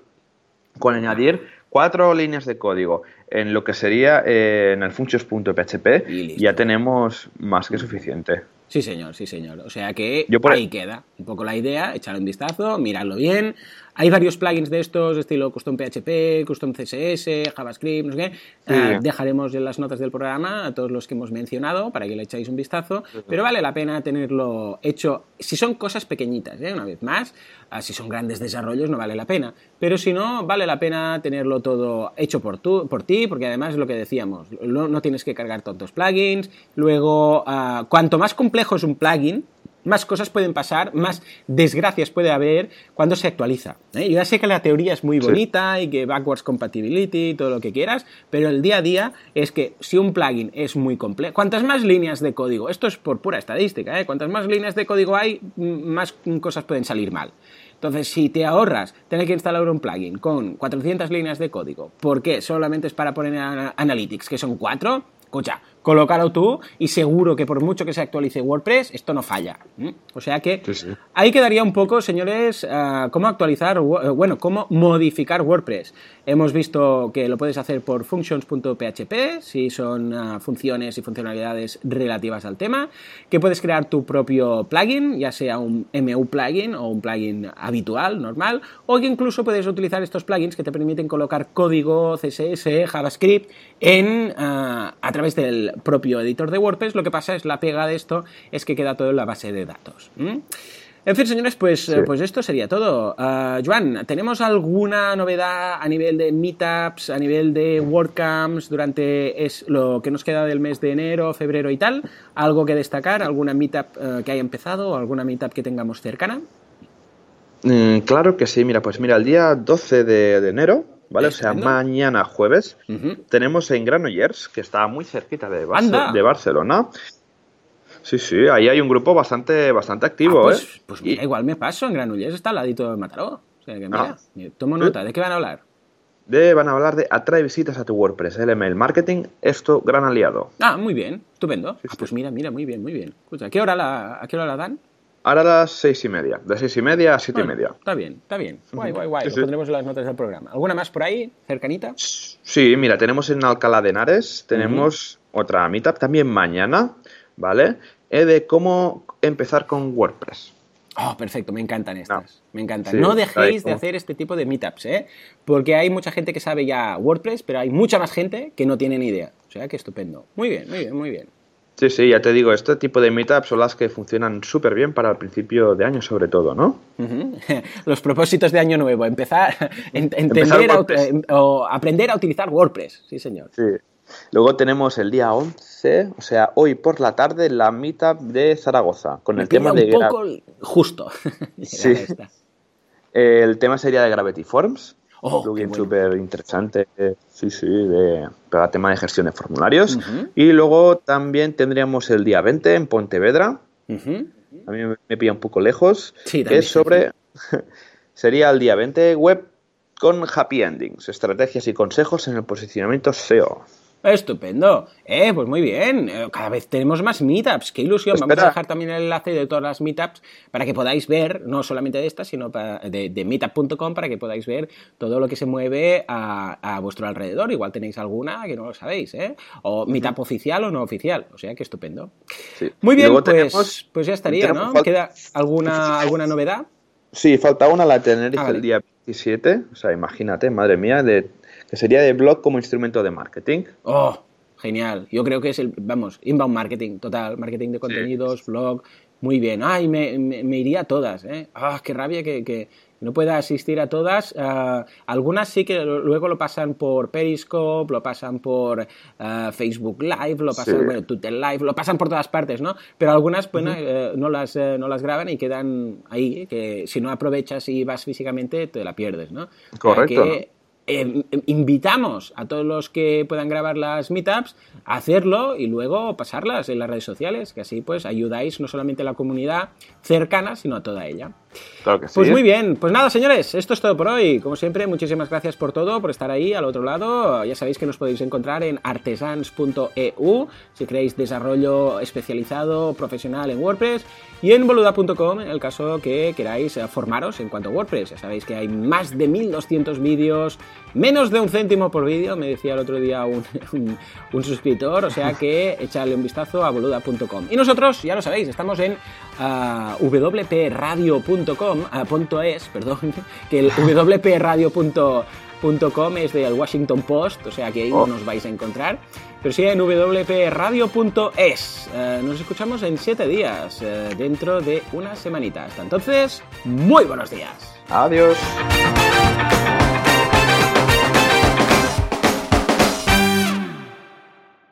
con añadir cuatro líneas de código en lo que sería eh, en el functions.php, ya tenemos más que suficiente. Sí, señor, sí, señor. O sea que Yo por- ahí queda un poco la idea, echarle un vistazo, mirarlo bien. Hay varios plugins de estos, estilo Custom PHP, Custom CSS, JavaScript, no sé qué. Sí. Ah, dejaremos en las notas del programa a todos los que hemos mencionado para que le echáis un vistazo. Pero vale la pena tenerlo hecho. Si son cosas pequeñitas, ¿eh? una vez más. Ah, si son grandes desarrollos, no vale la pena. Pero si no, vale la pena tenerlo todo hecho por, tú, por ti, porque además es lo que decíamos. No, no tienes que cargar tantos plugins. Luego, ah, cuanto más complejo es un plugin, más cosas pueden pasar, más desgracias puede haber cuando se actualiza. ¿eh? Yo ya sé que la teoría es muy bonita y que backwards compatibility y todo lo que quieras, pero el día a día es que si un plugin es muy complejo, cuantas más líneas de código, esto es por pura estadística, ¿eh? cuantas más líneas de código hay, más cosas pueden salir mal. Entonces, si te ahorras tener que instalar un plugin con 400 líneas de código, ¿por qué? Solamente es para poner Analytics, que son 4, escucha, colócalo tú y seguro que por mucho que se actualice WordPress, esto no falla. O sea que ahí quedaría un poco, señores, ah, cómo actualizar, eh, bueno, cómo modificar WordPress. Hemos visto que lo puedes hacer por functions.php, si son ah, funciones y funcionalidades relativas al tema, que puedes crear tu propio plugin, ya sea un MU plugin o un plugin habitual, normal, o que incluso puedes utilizar estos plugins que te permiten colocar código CSS, JavaScript en, ah, a través del propio editor de WordPress. Lo que pasa es la pega de esto es que queda todo en la base de datos. En fin, señores, pues, pues esto sería todo. Uh, Joan, ¿tenemos alguna novedad a nivel de meetups, a nivel de WordCamps durante es lo que nos queda del mes de enero, febrero y tal? ¿Algo que destacar? ¿Alguna meetup eh, que haya empezado o alguna meetup que tengamos cercana? Mm, claro que sí, mira, pues mira, el día 12 de enero ¿vale? O sea, mañana jueves tenemos en Granollers, que está muy cerquita de, de Barcelona. Sí, sí, ahí hay un grupo bastante, bastante activo, ah, pues, ¿eh? Pues mira, igual me paso, en Granollers está al ladito de Mataró. O sea que mira, ah. tomo nota, ¿de qué van a hablar? De, van a hablar de atrae visitas a tu WordPress, el email marketing, esto gran aliado. Ah, muy bien, estupendo. ah, pues mira, mira, muy bien, muy bien. ¿a qué hora la, a qué hora la dan? Ahora a las seis y media, de seis y media a siete y media. Está bien, está bien. Guay, guay, guay. Lo pondremos en las notas del programa. ¿Alguna más por ahí, cercanita? Sí, mira, tenemos en Alcalá de Henares, tenemos otra meetup también mañana, ¿vale? Eh, de cómo empezar con WordPress. Oh, perfecto, me encantan estas. Me encantan. no dejéis de hacer este tipo de meetups, ¿eh? Porque hay mucha gente que sabe ya WordPress, pero hay mucha más gente que no tiene ni idea. O sea, que estupendo. Muy bien, muy bien, muy bien. Sí, sí, ya te digo, este tipo de meetups son las que funcionan súper bien para el principio de año, sobre todo, ¿no? Los propósitos de año nuevo, empezar, a entender o aprender a utilizar WordPress, sí, señor. Sí. Luego tenemos el día 11, o sea, hoy por la tarde, la meetup de Zaragoza, con el tema de... un poco justo. sí. El tema sería de Gravity Forms. Oh, plugin súper interesante, sí, sí, de, para tema de gestión de formularios. Y luego también tendríamos el día 20 en Pontevedra. A mí me, pilla un poco lejos. Sí, es sobre. sería el día 20 web con happy endings, estrategias y consejos en el posicionamiento SEO. Estupendo. Eh, pues muy bien. Eh, cada vez tenemos más meetups. Qué ilusión. Vamos a dejar también el enlace de todas las meetups para que podáis ver, no solamente de estas, sino de, meetup.com para que podáis ver todo lo que se mueve a, vuestro alrededor. Igual tenéis alguna que no lo sabéis, ¿eh? O meetup oficial o no oficial. O sea que estupendo. Muy bien, pues, pues ya estaría, ¿no? ¿Queda alguna, alguna novedad? Sí, falta una, la tenéis ah, el día 27. O sea, imagínate, madre mía, de que sería de blog como instrumento de marketing. ¡Oh! Genial. Yo creo que es el, vamos, inbound marketing, total, marketing de contenidos, blog, muy bien. Ay, me, me, iría a todas, ¿eh? ¡Ah, qué rabia que, no pueda asistir a todas. Ah, algunas sí que luego lo pasan por Periscope, lo pasan por ah, Facebook Live, lo pasan, bueno, Twitter Live, lo pasan por todas partes, ¿no? Pero algunas, pues, no, las, eh, no las graban y quedan ahí, que si no aprovechas y vas físicamente, te la pierdes, ¿no? Correcto. Em, invitamos a todos los que puedan grabar las meetups a hacerlo y luego pasarlas en las redes sociales, que así pues ayudáis no solamente a la comunidad cercana, sino a toda ella. Pues muy bien, pues nada señores, esto es todo por hoy. Como siempre, muchísimas gracias por todo, por estar ahí al otro lado. Ya sabéis que nos podéis encontrar en artesans.eu si queréis desarrollo especializado, profesional en WordPress y en boluda.com en el caso que queráis eh, formaros en cuanto a WordPress. Ya sabéis que hay más de 1200 vídeos, menos de un céntimo por vídeo, me decía el otro día un, suscriptor, o sea que echadle un vistazo a boluda.com. Y nosotros, ya lo sabéis, estamos en uh, wpradio.com, uh, es, perdón, que el wpradio.com es del Washington Post, o sea que ahí no oh. nos vais a encontrar. Pero sí en wpradio.es. Uh, nos escuchamos en 7 días, uh, dentro de una semanita. Hasta entonces, muy buenos días. Adiós.